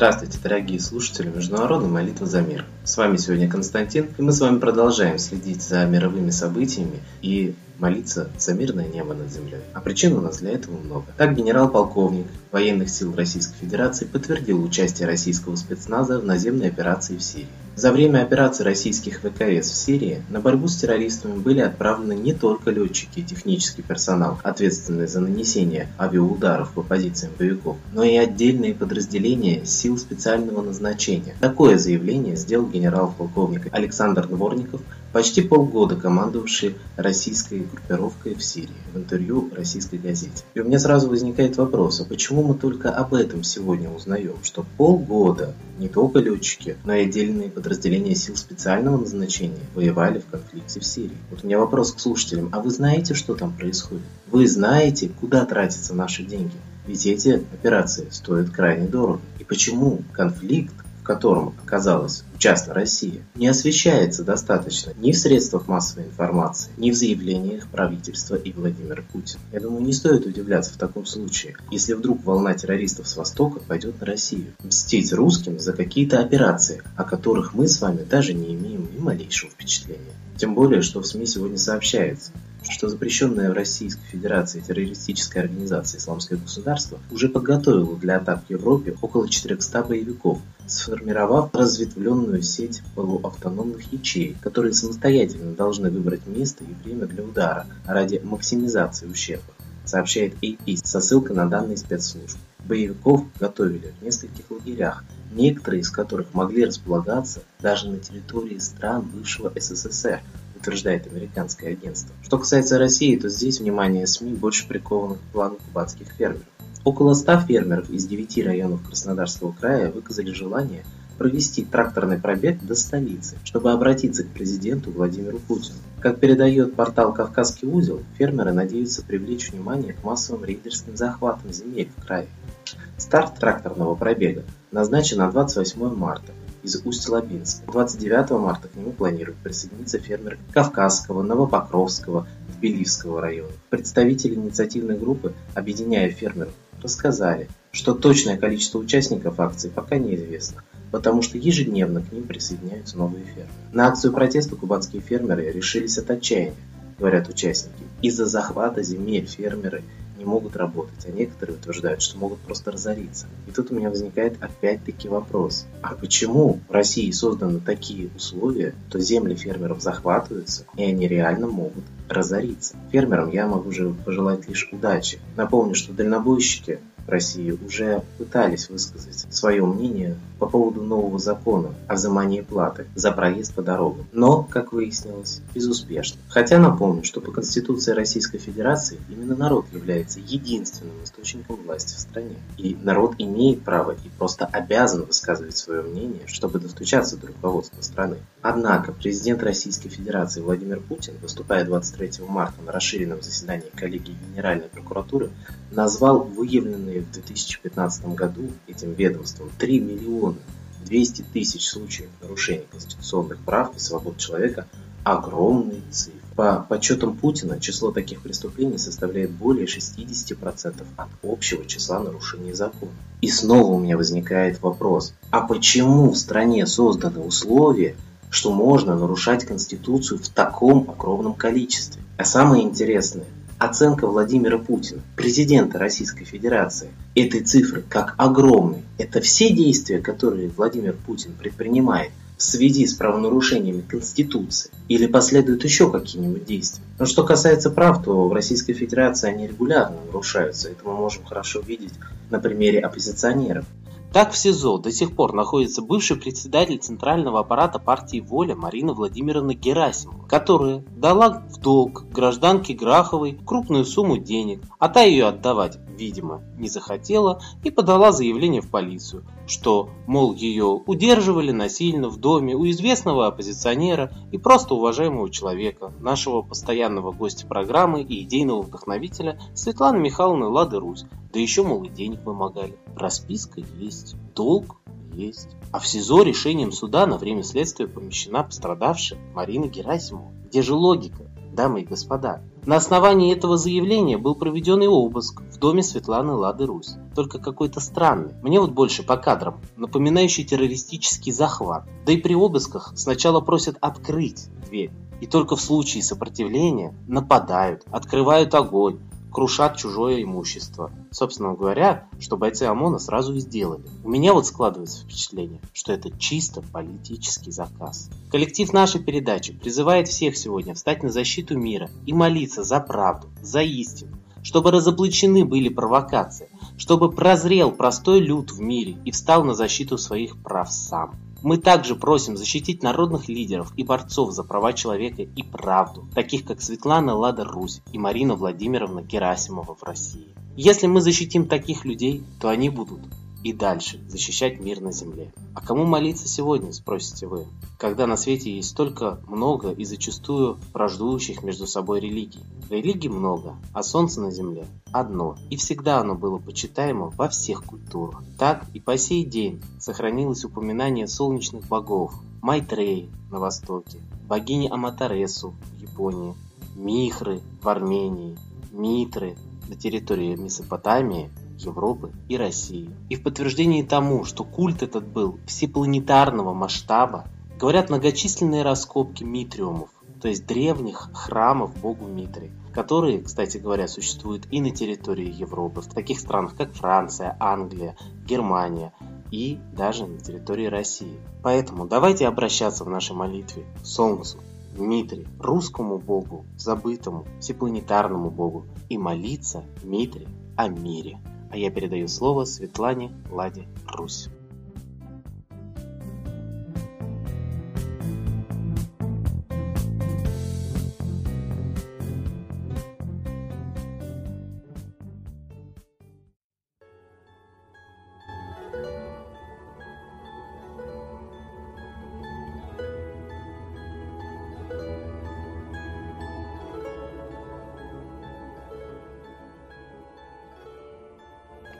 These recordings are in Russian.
Здравствуйте, дорогие слушатели Международной молитвы за мир. С вами сегодня Константин, и мы с вами продолжаем следить за мировыми событиями и молиться за мирное небо над землей. А причин у нас для этого много. Так генерал-полковник военных сил Российской Федерации подтвердил участие российского спецназа в наземной операции в Сирии. За время операции российских ВКС в Сирии на борьбу с террористами были отправлены не только летчики и технический персонал, ответственные за нанесение авиаударов по позициям боевиков, но и отдельные подразделения сил специального назначения. Такое заявление сделал генерал-полковник Александр Дворников, почти полгода командовавший российской группировкой в Сирии, в интервью российской газете. И у меня сразу возникает вопрос, а почему мы только об этом сегодня узнаем, что полгода не только летчики, но и отдельные подразделения сил специального назначения воевали в конфликте в Сирии. Вот у меня вопрос к слушателям, а вы знаете, что там происходит? Вы знаете, куда тратятся наши деньги? Ведь эти операции стоят крайне дорого. И почему конфликт котором оказалась участна Россия, не освещается достаточно ни в средствах массовой информации, ни в заявлениях правительства и Владимира Путина. Я думаю, не стоит удивляться в таком случае, если вдруг волна террористов с Востока пойдет на Россию. Мстить русским за какие-то операции, о которых мы с вами даже не имеем ни малейшего впечатления. Тем более, что в СМИ сегодня сообщается, что запрещенная в Российской Федерации террористическая организация «Исламское государство» уже подготовила для атак в Европе около 400 боевиков, сформировав разветвленную сеть полуавтономных ячеек, которые самостоятельно должны выбрать место и время для удара ради максимизации ущерба, сообщает AP со ссылкой на данные спецслужб. Боевиков готовили в нескольких лагерях, некоторые из которых могли располагаться даже на территории стран бывшего СССР, утверждает американское агентство. Что касается России, то здесь внимание СМИ больше приковано к плану кубанских фермеров. Около 100 фермеров из 9 районов Краснодарского края выказали желание провести тракторный пробег до столицы, чтобы обратиться к президенту Владимиру Путину. Как передает портал «Кавказский узел», фермеры надеются привлечь внимание к массовым рейдерским захватам земель в крае. Старт тракторного пробега назначен на 28 марта из Усть-Лабинска. 29 марта к нему планируют присоединиться фермеры Кавказского, Новопокровского, Тбилисского района. Представители инициативной группы «Объединяя фермеров» рассказали, что точное количество участников акции пока неизвестно, потому что ежедневно к ним присоединяются новые фермеры. На акцию протеста кубанские фермеры решились от отчаяния, говорят участники. Из-за захвата земель фермеры не могут работать, а некоторые утверждают, что могут просто разориться. И тут у меня возникает опять-таки вопрос, а почему в России созданы такие условия, то земли фермеров захватываются, и они реально могут разориться? Фермерам я могу же пожелать лишь удачи. Напомню, что дальнобойщики России уже пытались высказать свое мнение по поводу нового закона о взимании платы за проезд по дорогам. Но, как выяснилось, безуспешно. Хотя напомню, что по Конституции Российской Федерации именно народ является единственным источником власти в стране. И народ имеет право и просто обязан высказывать свое мнение, чтобы достучаться до руководства страны. Однако президент Российской Федерации Владимир Путин, выступая 23 марта на расширенном заседании коллегии Генеральной прокуратуры, назвал выявленные в 2015 году этим ведомством 3 миллиона 200 тысяч случаев нарушений конституционных прав и свобод человека огромной цифры. По подсчетам Путина, число таких преступлений составляет более 60% от общего числа нарушений закона. И снова у меня возникает вопрос, а почему в стране созданы условия, что можно нарушать Конституцию в таком огромном количестве? А самое интересное, оценка Владимира Путина, президента Российской Федерации, этой цифры как огромной, это все действия, которые Владимир Путин предпринимает в связи с правонарушениями Конституции или последуют еще какие-нибудь действия. Но что касается прав, то в Российской Федерации они регулярно нарушаются. Это мы можем хорошо видеть на примере оппозиционеров. Так в СИЗО до сих пор находится бывший председатель Центрального аппарата партии «Воля» Марина Владимировна Герасимова, которая дала в долг гражданке Граховой крупную сумму денег, а та ее отдавать, видимо, не захотела и подала заявление в полицию, что, мол, ее удерживали насильно в доме у известного оппозиционера и просто уважаемого человека, нашего постоянного гостя программы и идейного вдохновителя Светланы Михайловны Лады Русь, да еще, мол, и денег вымогали. Расписка есть, долг есть. А в СИЗО решением суда на время следствия помещена пострадавшая Марина Герасимова. Где же логика? Дамы и господа. На основании этого заявления был проведен и обыск в доме Светланы Лады Русь. Только какой-то странный. Мне вот больше по кадрам, напоминающий террористический захват. Да и при обысках сначала просят открыть дверь. И только в случае сопротивления нападают, открывают огонь, крушат чужое имущество. Собственно говоря, что бойцы ОМОНа сразу и сделали. У меня вот складывается впечатление, что это чисто политический заказ. Коллектив нашей передачи призывает всех сегодня встать на защиту мира и молиться за правду, за истину, чтобы разоблачены были провокации, чтобы прозрел простой люд в мире и встал на защиту своих прав сам. Мы также просим защитить народных лидеров и борцов за права человека и правду, таких как Светлана Лада Русь и Марина Владимировна Герасимова в России. Если мы защитим таких людей, то они будут и дальше защищать мир на земле. А кому молиться сегодня, спросите вы, когда на свете есть столько много и зачастую враждующих между собой религий. Религий много, а солнце на земле одно, и всегда оно было почитаемо во всех культурах. Так и по сей день сохранилось упоминание солнечных богов, Майтреи на востоке, богини Аматаресу в Японии, Михры в Армении, Митры на территории Месопотамии Европы и России. И в подтверждении тому, что культ этот был всепланетарного масштаба, говорят многочисленные раскопки митриумов, то есть древних храмов богу Митре, которые, кстати говоря, существуют и на территории Европы, в таких странах, как Франция, Англия, Германия и даже на территории России. Поэтому давайте обращаться в нашей молитве к Солнцу, Митре, русскому богу, забытому, всепланетарному богу, и молиться Митре о мире. А я передаю слово Светлане Ладе Русь.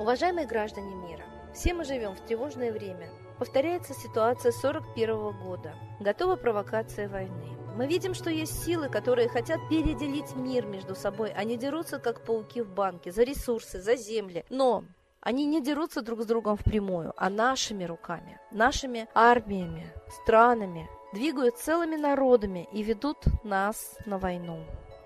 Уважаемые граждане мира, все мы живем в тревожное время. Повторяется ситуация 41 года. Готова провокация войны. Мы видим, что есть силы, которые хотят переделить мир между собой. Они дерутся, как пауки в банке, за ресурсы, за земли. Но они не дерутся друг с другом впрямую, а нашими руками, нашими армиями, странами, двигают целыми народами и ведут нас на войну.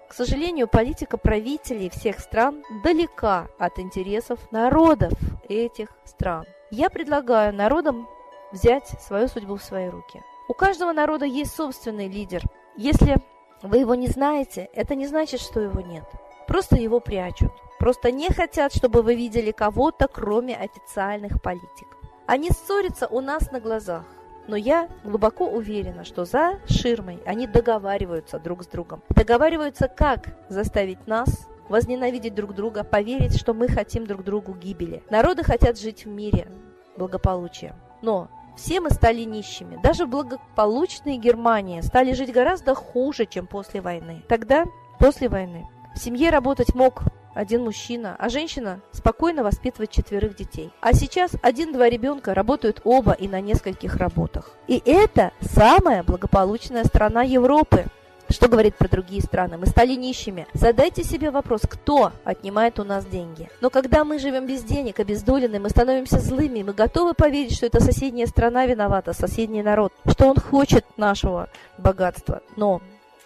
К сожалению, политика правителей всех стран далека от интересов народов этих стран. Я предлагаю народам взять свою судьбу в свои руки. У каждого народа есть собственный лидер. Если вы его не знаете, это не значит, что его нет. Просто его прячут. Просто не хотят, чтобы вы видели кого-то, кроме официальных политиков. Они ссорятся у нас на глазах. Но я глубоко уверена, что за ширмой они договариваются друг с другом. Договариваются, как заставить нас возненавидеть друг друга, поверить, что мы хотим друг другу гибели. Народы хотят жить в мире, благополучия. Но все мы стали нищими. Даже в благополучной Германии стали жить гораздо хуже, чем после войны. Тогда, после войны, в семье работать мог один мужчина, а женщина спокойно воспитывает четверых детей. А сейчас один-два ребенка работают оба и на нескольких работах. И это самая благополучная страна Европы. Что говорит про другие страны? Мы стали нищими. Задайте себе вопрос, кто отнимает у нас деньги. Но когда мы живем без денег, обездолены, мы становимся злыми, мы готовы поверить, что это соседняя страна виновата, соседний народ, что он хочет нашего богатства. Но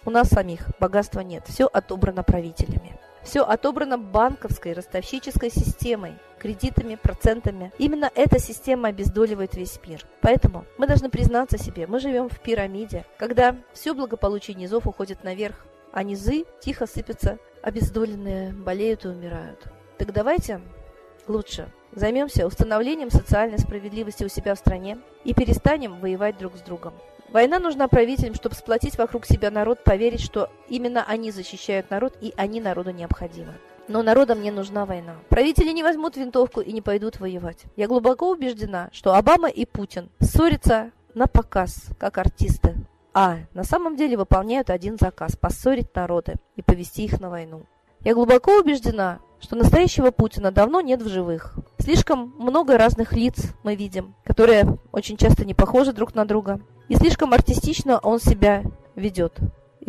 у нас самих богатства нет. Все отобрано правителями. Все отобрано банковской ростовщической системой, кредитами, процентами. Именно эта система обездоливает весь мир. Поэтому мы должны признаться себе, мы живем в пирамиде, когда все благополучие низов уходит наверх, а низы тихо сыпятся, обездоленные болеют и умирают. Так давайте лучше займемся установлением социальной справедливости у себя в стране и перестанем воевать друг с другом. Война нужна правителям, чтобы сплотить вокруг себя народ, поверить, что именно они защищают народ и они народу необходимы. Но народам не нужна война. Правители не возьмут винтовку и не пойдут воевать. Я глубоко убеждена, что Обама и Путин ссорятся на показ, как артисты. А на самом деле выполняют один заказ – поссорить народы и повести их на войну. Я глубоко убеждена, что настоящего Путина давно нет в живых. Слишком много разных лиц мы видим, которые очень часто не похожи друг на друга. И слишком артистично он себя ведет.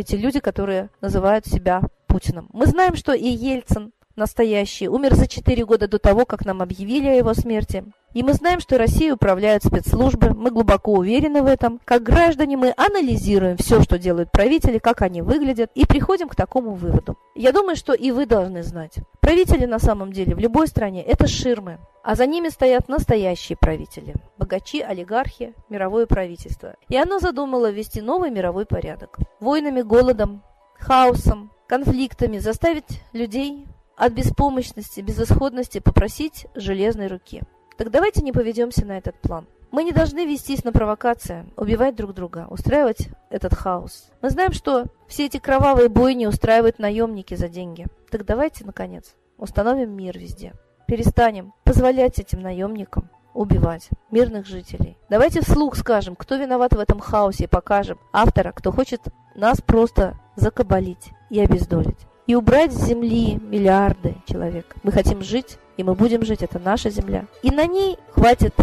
эти люди, которые называют себя Путиным. Мы знаем, что и Ельцин настоящий умер за 4 года до того, как нам объявили о его смерти. И мы знаем, что Россией управляют спецслужбы, мы глубоко уверены в этом. Как граждане мы анализируем все, что делают правители, как они выглядят, и приходим к такому выводу. Я думаю, что и вы должны знать. Правители на самом деле в любой стране – это ширмы, а за ними стоят настоящие правители – богачи, олигархи, мировое правительство. И оно задумало ввести новый мировой порядок. Войнами, голодом, хаосом, конфликтами заставить людей от беспомощности, безысходности попросить железной руки. Так давайте не поведемся на этот план. Мы не должны вестись на провокации, убивать друг друга, устраивать этот хаос. Мы знаем, что все эти кровавые бойни устраивают наемники за деньги. Так давайте, наконец, установим мир везде. Перестанем позволять этим наемникам убивать мирных жителей. Давайте вслух скажем, кто виноват в этом хаосе, и покажем автора, кто хочет нас просто закабалить и обездолить. И убрать с земли миллиарды человек. Мы хотим жить и мы будем жить, это наша земля. И на ней хватит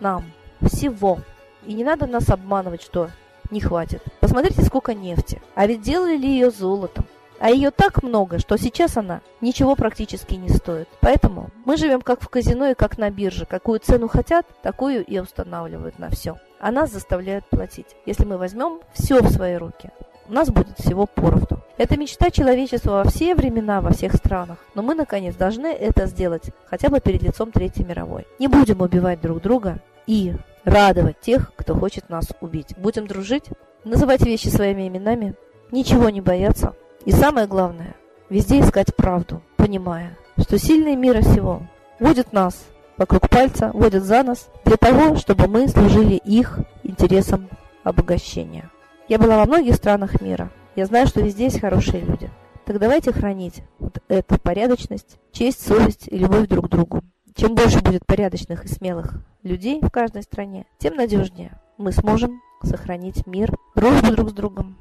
нам всего. И не надо нас обманывать, что не хватит. Посмотрите, сколько нефти. А ведь делали ли ее золотом? А ее так много, что сейчас она ничего практически не стоит. Поэтому мы живем как в казино и как на бирже. Какую цену хотят, такую и устанавливают на все. А нас заставляют платить. Если мы возьмем все в свои руки, у нас будет всего поровну. Это мечта человечества во все времена, во всех странах. Но мы, наконец, должны это сделать, хотя бы перед лицом Третьей мировой. Не будем убивать друг друга и радовать тех, кто хочет нас убить. Будем дружить, называть вещи своими именами, ничего не бояться. И самое главное, везде искать правду, понимая, что сильные мира сего водят нас вокруг пальца, водят за нас для того, чтобы мы служили их интересам обогащения. Я была во многих странах мира. Я знаю, что везде есть хорошие люди. Так давайте хранить вот эту порядочность, честь, совесть и любовь друг к другу. Чем больше будет порядочных и смелых людей в каждой стране, тем надежнее мы сможем сохранить мир, дружбу друг с другом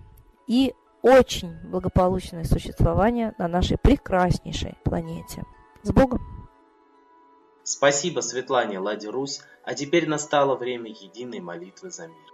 и очень благополучное существование на нашей прекраснейшей планете. С Богом! Спасибо Светлане Ладе Русь, а теперь настало время единой молитвы за мир.